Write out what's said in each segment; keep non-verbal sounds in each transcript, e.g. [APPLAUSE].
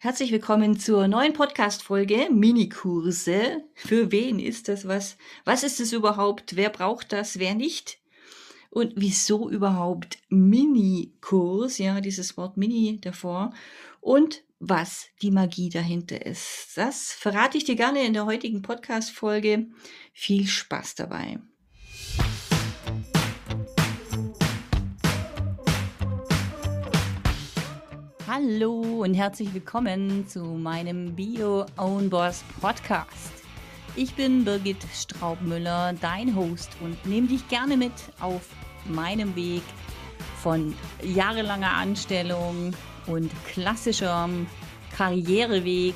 Herzlich willkommen zur neuen Podcast-Folge Minikurse. Für wen ist das was? Was ist es überhaupt? Wer braucht das? Wer nicht? Und wieso überhaupt Minikurs? Ja, dieses Wort Mini davor. Und was die Magie dahinter ist. Das verrate ich dir gerne in der heutigen Podcast-Folge. Viel Spaß dabei. Hallo und herzlich willkommen zu meinem Bio Own Boss Podcast. Ich bin Birgit Straubmüller, dein Host und nehme dich gerne mit auf meinem Weg von jahrelanger Anstellung und klassischem Karriereweg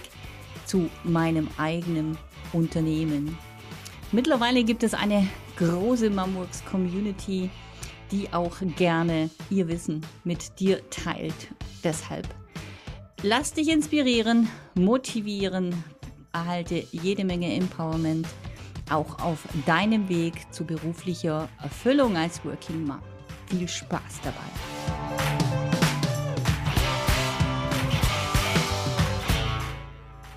zu meinem eigenen Unternehmen. Mittlerweile gibt es eine große Mamworks Community, die auch gerne ihr Wissen mit dir teilt Deshalb lass dich inspirieren, motivieren, erhalte jede Menge Empowerment auch auf deinem Weg zu beruflicher Erfüllung als Working Mom. Viel Spaß dabei.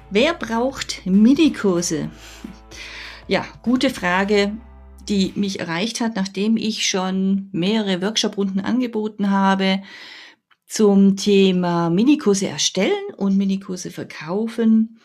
Wer braucht Minikurse? Ja, gute Frage, die mich erreicht hat, nachdem ich schon mehrere Workshop-Runden angeboten habe, zum Thema Minikurse erstellen und Minikurse verkaufen.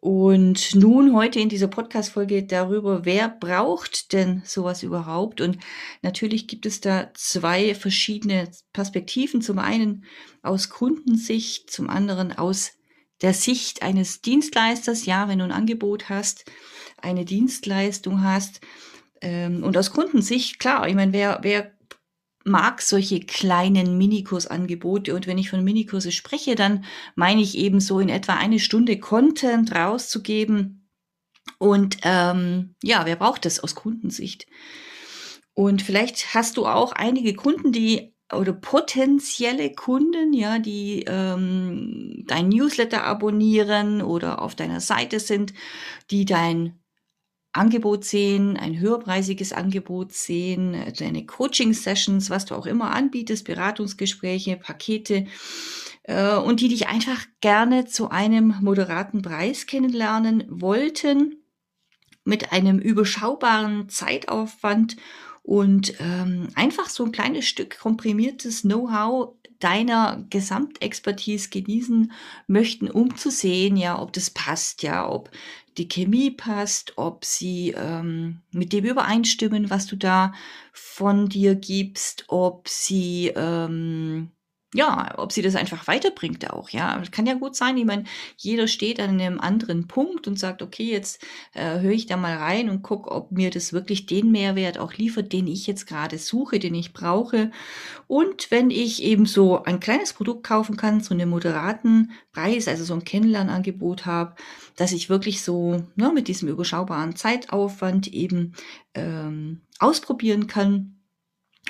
Und nun heute in dieser Podcast-Folge darüber, wer braucht denn sowas überhaupt? Und natürlich gibt es da zwei verschiedene Perspektiven. Zum einen aus Kundensicht, zum anderen aus der Sicht eines Dienstleisters. Ja, wenn du ein Angebot hast, eine Dienstleistung hast. Ähm, und aus Kundensicht, klar, ich meine, wer, wer mag solche kleinen Minikursangebote. Und wenn ich von Minikurse spreche, dann meine ich eben so in etwa eine Stunde Content rauszugeben. Und ähm, ja, wer braucht das aus Kundensicht? Und vielleicht hast du auch einige Kunden, die oder potenzielle Kunden, ja, die ähm, dein Newsletter abonnieren oder auf deiner Seite sind, die dein Angebot sehen, ein höherpreisiges Angebot sehen, deine Coaching-Sessions, was du auch immer anbietest, Beratungsgespräche, Pakete äh, und die dich einfach gerne zu einem moderaten Preis kennenlernen wollten, mit einem überschaubaren Zeitaufwand und ähm, einfach so ein kleines Stück komprimiertes Know-how deiner Gesamtexpertise genießen möchten, um zu sehen, ja, ob das passt, ja, ob die Chemie passt, ob sie ähm, mit dem übereinstimmen, was du da von dir gibst, ob sie ähm, ja, ob sie das einfach weiterbringt auch, ja. Kann ja gut sein, ich meine, jeder steht an einem anderen Punkt und sagt, okay, jetzt äh, höre ich da mal rein und gucke, ob mir das wirklich den Mehrwert auch liefert, den ich jetzt gerade suche, den ich brauche. Und wenn ich eben so ein kleines Produkt kaufen kann, so einen moderaten Preis, also so ein Kennenlernangebot habe, dass ich wirklich so ne, mit diesem überschaubaren Zeitaufwand eben ähm, ausprobieren kann,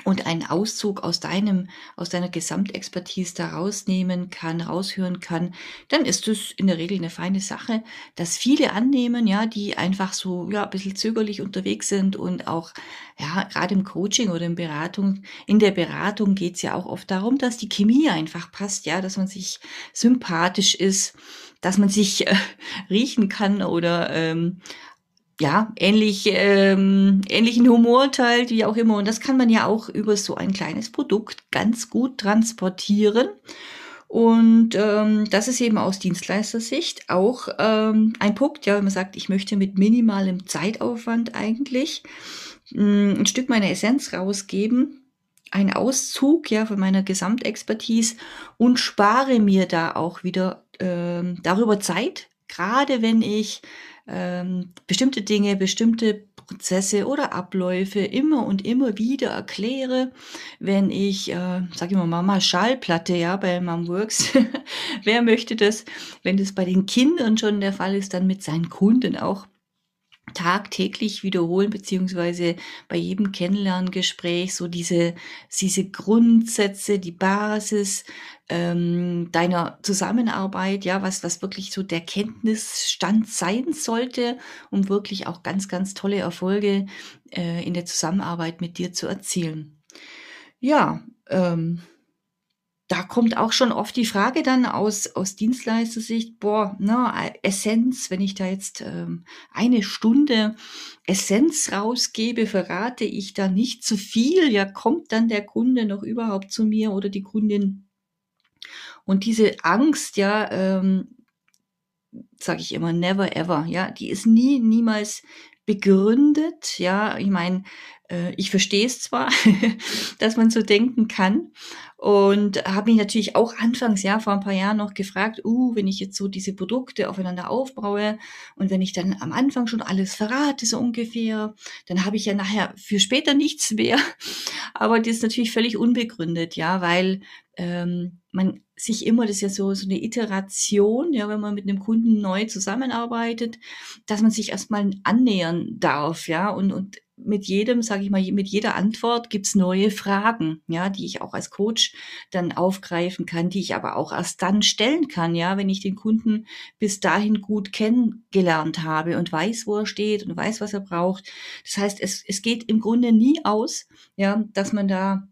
und einen Auszug aus deinem, aus deiner Gesamtexpertise da rausnehmen kann, raushören kann, dann ist es in der Regel eine feine Sache, dass viele annehmen, ja, die einfach so, ja, ein bisschen zögerlich unterwegs sind und auch, ja, gerade im Coaching oder in Beratung, in der Beratung geht's ja auch oft darum, dass die Chemie einfach passt, ja, dass man sich sympathisch ist, dass man sich äh, riechen kann oder ähm, ja, ähnlich, ähm, ähnlichen Humor teilt, wie auch immer. Und das kann man ja auch über so ein kleines Produkt ganz gut transportieren. Und ähm, das ist eben aus Dienstleistersicht auch ähm, ein Punkt, ja, wenn man sagt, ich möchte mit minimalem Zeitaufwand eigentlich mh, hm, ein Stück meiner Essenz rausgeben, ein Auszug ja von meiner Gesamtexpertise und spare mir da auch wieder ähm, darüber Zeit, gerade wenn ich ähm, bestimmte Dinge, bestimmte Prozesse oder Abläufe immer und immer wieder erkläre, wenn ich, äh, sage ich mal, Mama Schallplatte, ja, bei Momworks, [LAUGHS] wer möchte das, wenn das bei den Kindern schon der Fall ist, dann mit seinen Kunden auch tagtäglich wiederholen, beziehungsweise bei jedem Kennenlerngespräch so diese, diese Grundsätze, die Basis ähm, deiner Zusammenarbeit, ja, was, was wirklich so der Kenntnisstand sein sollte, um wirklich auch ganz, ganz tolle Erfolge äh, in der Zusammenarbeit mit dir zu erzielen. Ja, ähm, da kommt auch schon oft die Frage dann aus, aus Dienstleistersicht, boah, na, Essenz, wenn ich da jetzt ähm, eine Stunde Essenz rausgebe, verrate ich da nicht zu viel? Ja, kommt dann der Kunde noch überhaupt zu mir oder die Kundin? Und diese Angst, ja, ähm, sage ich immer, never ever, ja, die ist nie, niemals begründet. Ja, ich meine, äh, ich verstehe es zwar, [LAUGHS] dass man so denken kann und habe mich natürlich auch anfangs, ja, vor ein paar Jahren noch gefragt, uh, wenn ich jetzt so diese Produkte aufeinander aufbaue und wenn ich dann am Anfang schon alles verrate, so ungefähr, dann habe ich ja nachher für später nichts mehr. [LAUGHS] Aber das ist natürlich völlig unbegründet, ja, weil ähm, man sich immer, das ist ja so, so eine Iteration, ja, wenn man mit einem Kunden neu zusammenarbeitet, dass man sich erstmal annähern darf, ja, und, und mit jedem, sage ich mal, mit jeder Antwort gibt's neue Fragen, ja, die ich auch als Coach dann aufgreifen kann, die ich aber auch erst dann stellen kann, ja, wenn ich den Kunden bis dahin gut kennengelernt habe und weiß, wo er steht und weiß, was er braucht. Das heißt, es, es geht im Grunde nie aus, ja, dass man da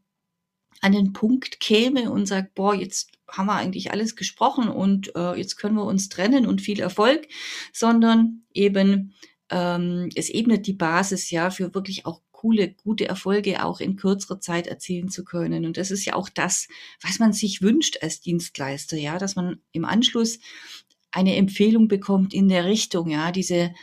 an den Punkt käme und sagt, boah, jetzt haben wir eigentlich alles gesprochen und äh, jetzt können wir uns trennen und viel Erfolg, sondern eben ähm, es ebnet die Basis ja für wirklich auch coole, gute Erfolge auch in kürzerer Zeit erzielen zu können. Und das ist ja auch das, was man sich wünscht als Dienstleister, ja, dass man im Anschluss eine Empfehlung bekommt in der Richtung, ja, diese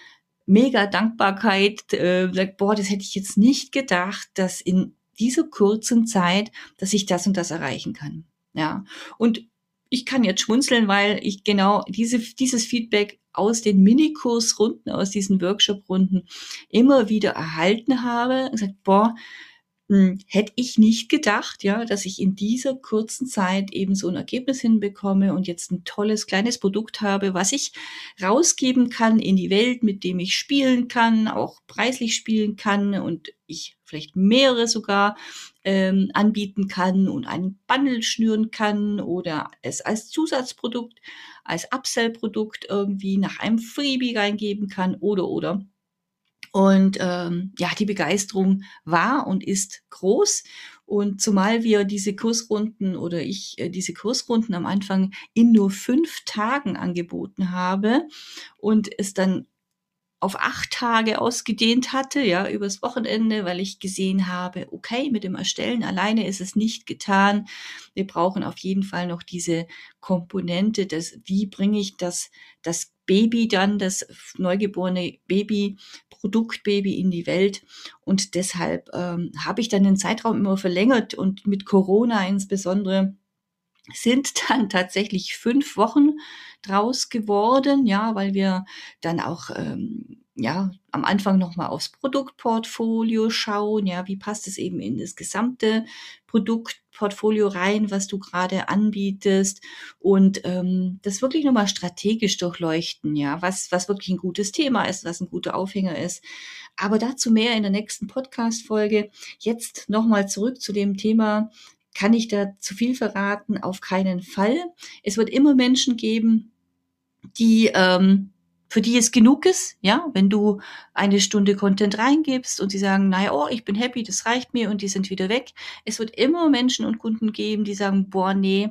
mega Dankbarkeit, äh, boah, das hätte ich jetzt nicht gedacht, dass in dieser kurzen Zeit, dass ich das und das erreichen kann. Ja. Und ich kann jetzt schmunzeln, weil ich genau diese, dieses Feedback aus den Minikursrunden, aus diesen Workshop-Runden immer wieder erhalten habe und gesagt, boah, hm, hätte ich nicht gedacht, ja, dass ich in dieser kurzen Zeit eben so ein Ergebnis hinbekomme und jetzt ein tolles kleines Produkt habe, was ich rausgeben kann in die Welt, mit dem ich spielen kann, auch preislich spielen kann und ich vielleicht mehrere sogar ähm, anbieten kann und einen Bundle schnüren kann oder es als Zusatzprodukt, als Upsell-Produkt irgendwie nach einem Freebie reingeben kann oder oder. Und ähm, ja, die Begeisterung war und ist groß. Und zumal wir diese Kursrunden oder ich äh, diese Kursrunden am Anfang in nur fünf Tagen angeboten habe und es dann auf acht Tage ausgedehnt hatte, ja, übers Wochenende, weil ich gesehen habe, okay, mit dem Erstellen alleine ist es nicht getan. Wir brauchen auf jeden Fall noch diese Komponente, das, wie bringe ich das, das Baby dann, das neugeborene Baby, Produktbaby in die Welt. Und deshalb ähm, habe ich dann den Zeitraum immer verlängert und mit Corona insbesondere sind dann tatsächlich fünf Wochen draus geworden, ja, weil wir dann auch ähm, ja am Anfang noch mal aufs Produktportfolio schauen, ja, wie passt es eben in das gesamte Produktportfolio rein, was du gerade anbietest und ähm, das wirklich noch mal strategisch durchleuchten, ja, was was wirklich ein gutes Thema ist, was ein guter Aufhänger ist. Aber dazu mehr in der nächsten Podcast Folge. Jetzt noch mal zurück zu dem Thema kann ich da zu viel verraten? Auf keinen Fall. Es wird immer Menschen geben, die ähm, für die es genug ist, ja, wenn du eine Stunde Content reingibst und sie sagen, naja, oh, ich bin happy, das reicht mir und die sind wieder weg. Es wird immer Menschen und Kunden geben, die sagen, boah, nee,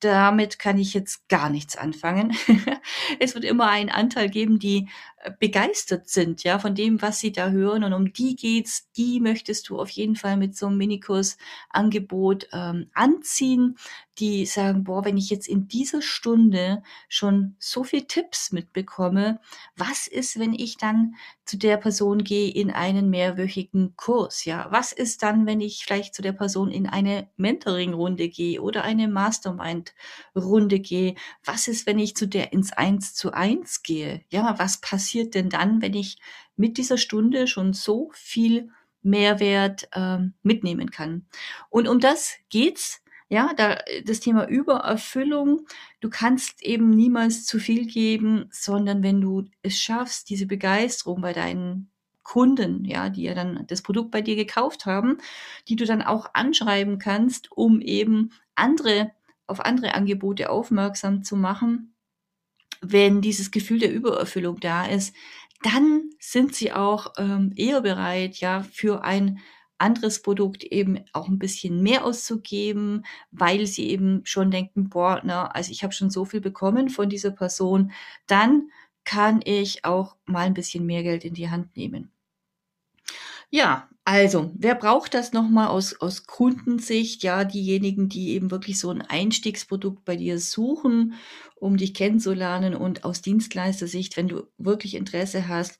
damit kann ich jetzt gar nichts anfangen. [LAUGHS] es wird immer einen Anteil geben, die begeistert sind, ja, von dem, was sie da hören. Und um die geht's, die möchtest du auf jeden Fall mit so einem Minikurs-Angebot ähm, anziehen, die sagen, boah, wenn ich jetzt in dieser Stunde schon so viel Tipps mitbekomme, was ist, wenn ich dann zu der Person gehe in einen mehrwöchigen Kurs, ja? Was ist dann, wenn ich vielleicht zu der Person in eine Mentoring-Runde gehe oder eine Mastermind-Runde gehe? Was ist, wenn ich zu der ins Eins zu Eins gehe? Ja, was passiert denn dann, wenn ich mit dieser Stunde schon so viel Mehrwert ähm, mitnehmen kann? Und um das geht's ja, da, das Thema Übererfüllung, du kannst eben niemals zu viel geben, sondern wenn du es schaffst, diese Begeisterung bei deinen Kunden, ja, die ja dann das Produkt bei dir gekauft haben, die du dann auch anschreiben kannst, um eben andere, auf andere Angebote aufmerksam zu machen, wenn dieses Gefühl der Übererfüllung da ist, dann sind sie auch ähm, eher bereit, ja, für ein anderes Produkt eben auch ein bisschen mehr auszugeben, weil sie eben schon denken, boah, na, also ich habe schon so viel bekommen von dieser Person, dann kann ich auch mal ein bisschen mehr Geld in die Hand nehmen. Ja, also, wer braucht das nochmal aus, aus Kundensicht? Ja, diejenigen, die eben wirklich so ein Einstiegsprodukt bei dir suchen, um dich kennenzulernen und aus Dienstleistersicht, wenn du wirklich Interesse hast,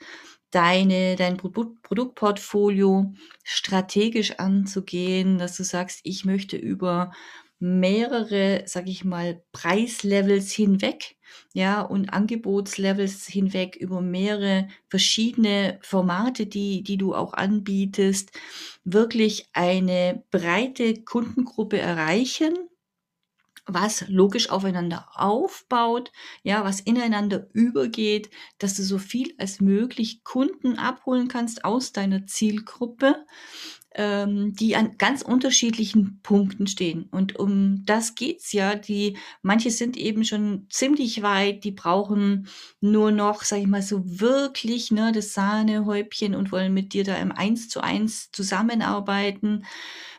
deine, dein Produktportfolio strategisch anzugehen, dass du sagst, ich möchte über mehrere, sag ich mal, Preislevels hinweg, ja, und Angebotslevels hinweg über mehrere verschiedene Formate, die, die du auch anbietest, wirklich eine breite Kundengruppe erreichen, was logisch aufeinander aufbaut, ja, was ineinander übergeht, dass du so viel als möglich Kunden abholen kannst aus deiner Zielgruppe, ähm, die an ganz unterschiedlichen Punkten stehen. Und um das geht's ja. Die, manche sind eben schon ziemlich weit, die brauchen nur noch, sag ich mal, so wirklich, ne, das Sahnehäubchen und wollen mit dir da im Eins zu eins zusammenarbeiten.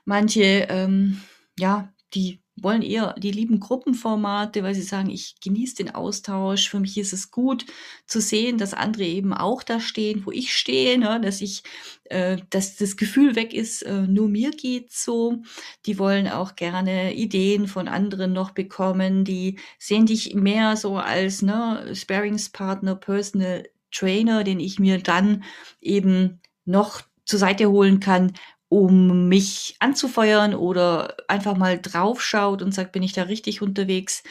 Manche, ähm, ja, die wollen eher die lieben Gruppenformate, weil sie sagen, ich genieße den Austausch. Für mich ist es gut zu sehen, dass andere eben auch da stehen, wo ich stehe, ne? dass ich, äh, dass das Gefühl weg ist, äh, nur mir geht's so. Die wollen auch gerne Ideen von anderen noch bekommen. Die sehen dich mehr so als ne, Sparingspartner, Personal Trainer, den ich mir dann eben noch zur Seite holen kann, um mich anzufeuern oder einfach mal draufschaut und sagt, bin ich da richtig unterwegs?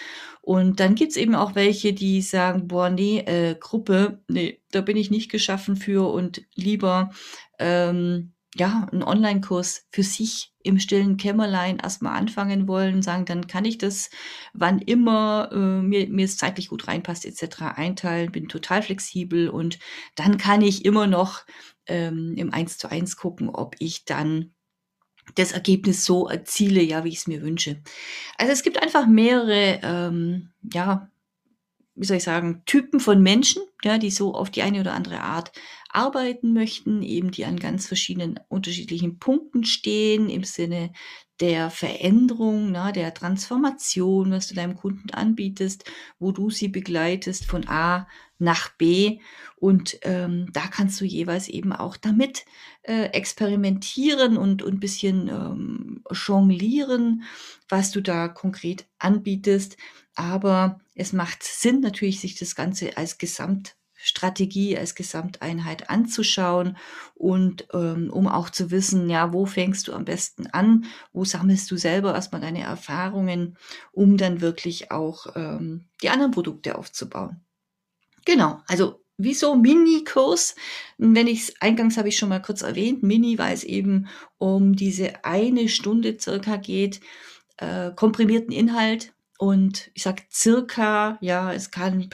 Und dann gibt's eben auch welche, die sagen, boah, nee, äh, Gruppe, nee, da bin ich nicht geschaffen für und lieber ähm, ja, einen Online-Kurs für sich im stillen Kämmerlein erstmal anfangen wollen, sagen, dann kann ich das, wann immer äh, mir, mir es zeitlich gut reinpasst, etc. einteilen, bin total flexibel und dann kann ich immer noch ähm, im Eins zu eins gucken, ob ich dann das Ergebnis so erziele, ja, wie ich es mir wünsche. Also es gibt einfach mehrere, ähm, ja, wie soll ich sagen, Typen von Menschen, ja, die so auf die eine oder andere Art arbeiten möchten, eben die an ganz verschiedenen unterschiedlichen Punkten stehen im Sinne der Veränderung, na, der Transformation, was du deinem Kunden anbietest, wo du sie begleitest von A nach B. Und ähm, da kannst du jeweils eben auch damit äh, experimentieren und ein bisschen ähm, jonglieren, was du da konkret anbietest. Aber es macht Sinn natürlich, sich das Ganze als Gesamt Strategie als Gesamteinheit anzuschauen und ähm, um auch zu wissen, ja, wo fängst du am besten an, wo sammelst du selber erstmal deine Erfahrungen, um dann wirklich auch ähm, die anderen Produkte aufzubauen. Genau, also wieso Mini-Kurs? Wenn ich eingangs habe ich schon mal kurz erwähnt, Mini, weil es eben um diese eine Stunde circa geht, äh, komprimierten Inhalt und ich sag circa, ja, es kann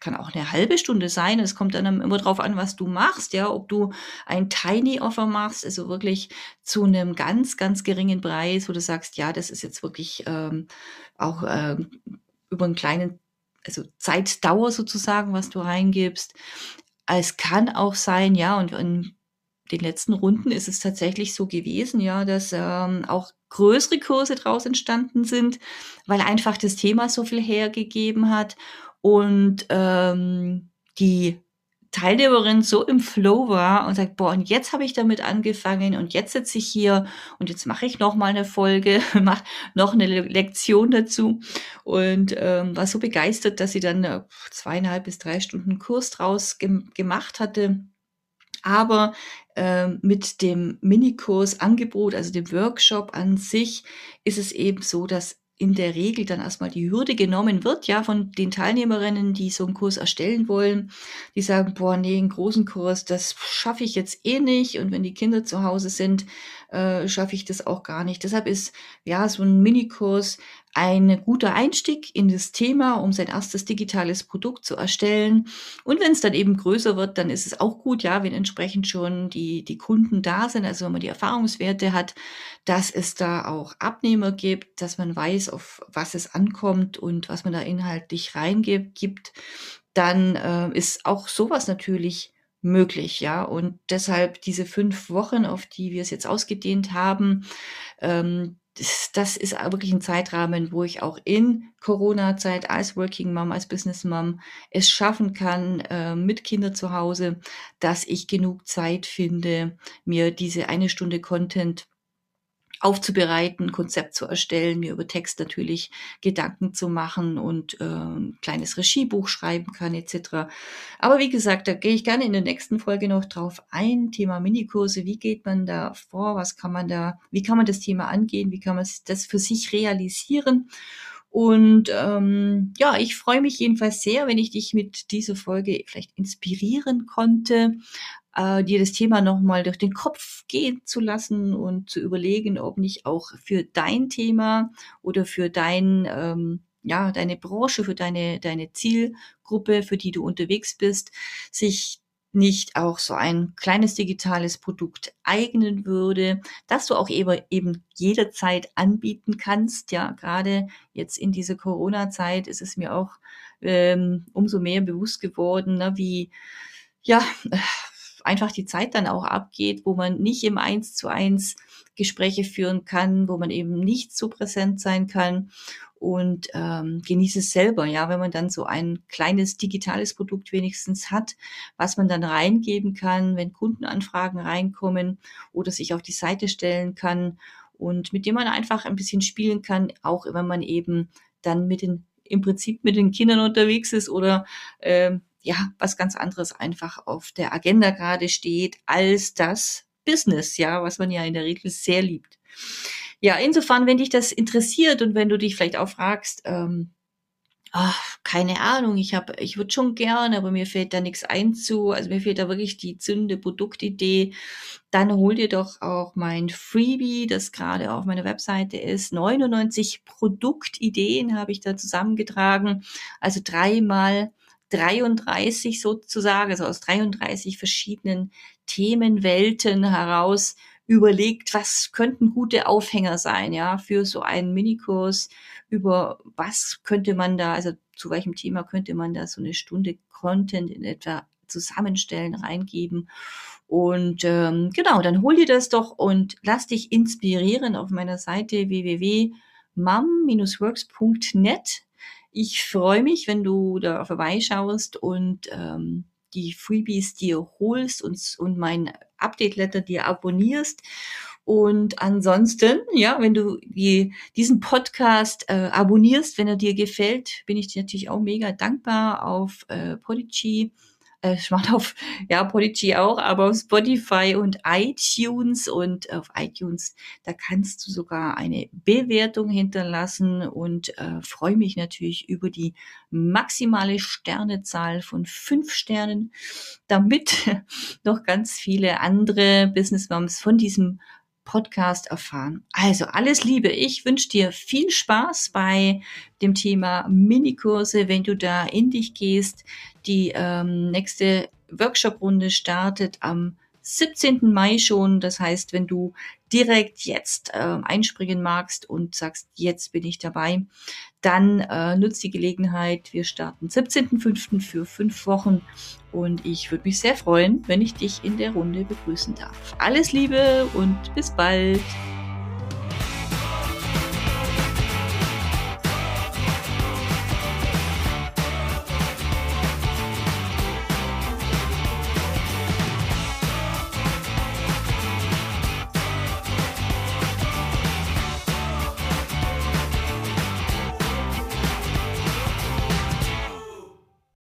kann auch eine halbe Stunde sein. Es kommt dann immer drauf an, was du machst, ja, ob du ein Tiny Offer machst, also wirklich zu einem ganz, ganz geringen Preis, wo du sagst, ja, das ist jetzt wirklich ähm, auch ähm, über einen kleinen, also Zeitdauer sozusagen, was du reingibst. Es kann auch sein, ja, und in den letzten Runden ist es tatsächlich so gewesen, ja, dass ähm, auch größere Kurse draus entstanden sind, weil einfach das Thema so viel hergegeben hat und ähm, die Teilnehmerin so im Flow war und sagt, boah, und jetzt habe ich damit angefangen und jetzt sitze ich hier und jetzt mache ich noch mal eine Folge, [LAUGHS] mache noch eine Lektion dazu und ähm, war so begeistert, dass sie dann äh, zweieinhalb bis drei Stunden Kurs draus gem gemacht hatte. Aber äh, mit dem Minikurs Angebot, also dem Workshop an sich, ist es eben so, dass in der Regel dann erstmal die Hürde genommen wird, ja, von den Teilnehmerinnen, die so einen Kurs erstellen wollen, die sagen, boah, nee, einen großen Kurs, das schaffe ich jetzt eh nicht. Und wenn die Kinder zu Hause sind, äh, schaffe ich das auch gar nicht. Deshalb ist ja so ein Minikurs ein guter Einstieg in das Thema, um sein erstes digitales Produkt zu erstellen. Und wenn es dann eben größer wird, dann ist es auch gut, ja, wenn entsprechend schon die, die Kunden da sind, also wenn man die Erfahrungswerte hat, dass es da auch Abnehmer gibt, dass man weiß, auf was es ankommt und was man da inhaltlich reingibt, dann äh, ist auch sowas natürlich möglich, ja. Und deshalb diese fünf Wochen, auf die wir es jetzt ausgedehnt haben, ähm, das, das ist wirklich ein Zeitrahmen, wo ich auch in Corona-Zeit als Working Mom, als Business Mom es schaffen kann, äh, mit Kindern zu Hause, dass ich genug Zeit finde, mir diese eine Stunde Content aufzubereiten, Konzept zu erstellen, mir über Text natürlich Gedanken zu machen und äh, ein kleines Regiebuch schreiben kann etc. Aber wie gesagt, da gehe ich gerne in der nächsten Folge noch drauf ein. Thema Minikurse, wie geht man da vor, was kann man da, wie kann man das Thema angehen, wie kann man das für sich realisieren? Und ähm, ja, ich freue mich jedenfalls sehr, wenn ich dich mit dieser Folge vielleicht inspirieren konnte, äh, dir das Thema nochmal durch den Kopf gehen zu lassen und zu überlegen, ob nicht auch für dein Thema oder für dein, ähm, ja, deine Branche, für deine, deine Zielgruppe, für die du unterwegs bist, sich nicht auch so ein kleines digitales Produkt eignen würde, dass du auch eben, eben jederzeit anbieten kannst. Ja, gerade jetzt in dieser Corona-Zeit ist es mir auch ähm, umso mehr bewusst geworden, ne, wie ja, einfach die Zeit dann auch abgeht, wo man nicht im Eins zu eins Gespräche führen kann, wo man eben nicht so präsent sein kann und ähm, genieße es selber, ja, wenn man dann so ein kleines digitales Produkt wenigstens hat, was man dann reingeben kann, wenn Kundenanfragen reinkommen oder sich auf die Seite stellen kann und mit dem man einfach ein bisschen spielen kann, auch wenn man eben dann mit den im Prinzip mit den Kindern unterwegs ist oder ähm, ja, was ganz anderes einfach auf der Agenda gerade steht als das Business, ja, was man ja in der Regel sehr liebt. Ja, insofern, wenn dich das interessiert und wenn du dich vielleicht auch fragst, ähm, ach, keine Ahnung, ich habe, ich würde schon gerne, aber mir fällt da nichts ein zu, also mir fehlt da wirklich die zündende Produktidee, dann hol dir doch auch mein Freebie, das gerade auf meiner Webseite ist. 99 Produktideen habe ich da zusammengetragen, also dreimal 33 sozusagen, also aus 33 verschiedenen Themenwelten heraus überlegt, was könnten gute Aufhänger sein, ja, für so einen Minikurs, über was könnte man da, also zu welchem Thema könnte man da so eine Stunde Content in etwa zusammenstellen, reingeben. Und ähm, genau, dann hol dir das doch und lass dich inspirieren auf meiner Seite www.mam-works.net ich freue mich, wenn du da vorbeischaust und ähm, die Freebies dir holst und, und mein Update-Letter dir abonnierst. Und ansonsten, ja, wenn du die, diesen Podcast äh, abonnierst, wenn er dir gefällt, bin ich dir natürlich auch mega dankbar auf äh, Podigy äh, ich mache auf, ja, Podigy auch, aber auf Spotify und iTunes und auf iTunes, da kannst du sogar eine Bewertung hinterlassen und äh, freue mich natürlich über die maximale Sternezahl von fünf Sternen, damit [LAUGHS] noch ganz viele andere Business Moms von diesem Podcast erfahren. Also alles Liebe. Ich wünsche dir viel Spaß bei dem Thema Minikurse, wenn du da in dich gehst. Die ähm, nächste Workshop-Runde startet am 17. Mai schon. Das heißt, wenn du direkt jetzt äh, einspringen magst und sagst, jetzt bin ich dabei, dann äh, nutzt die Gelegenheit. Wir starten 17.05. für fünf Wochen und ich würde mich sehr freuen, wenn ich dich in der Runde begrüßen darf. Alles Liebe und bis bald.